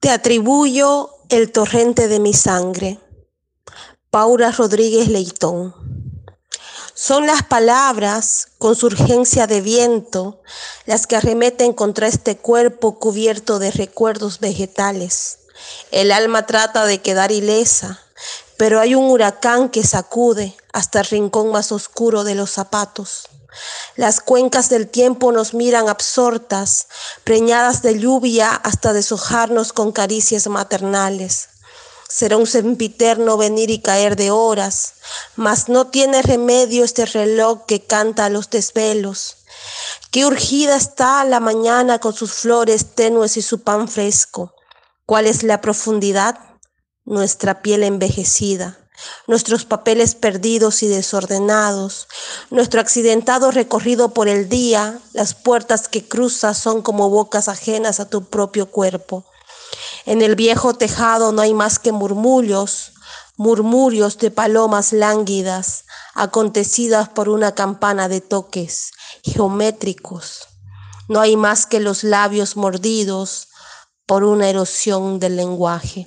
Te atribuyo el torrente de mi sangre. Paula Rodríguez Leitón. Son las palabras, con su urgencia de viento, las que arremeten contra este cuerpo cubierto de recuerdos vegetales. El alma trata de quedar ilesa, pero hay un huracán que sacude hasta el rincón más oscuro de los zapatos. Las cuencas del tiempo nos miran absortas, preñadas de lluvia hasta deshojarnos con caricias maternales. Será un sempiterno venir y caer de horas, mas no tiene remedio este reloj que canta a los desvelos. Qué urgida está la mañana con sus flores tenues y su pan fresco. ¿Cuál es la profundidad? Nuestra piel envejecida nuestros papeles perdidos y desordenados, nuestro accidentado recorrido por el día, las puertas que cruzas son como bocas ajenas a tu propio cuerpo. En el viejo tejado no hay más que murmullos, murmurios de palomas lánguidas, acontecidas por una campana de toques geométricos. No hay más que los labios mordidos por una erosión del lenguaje.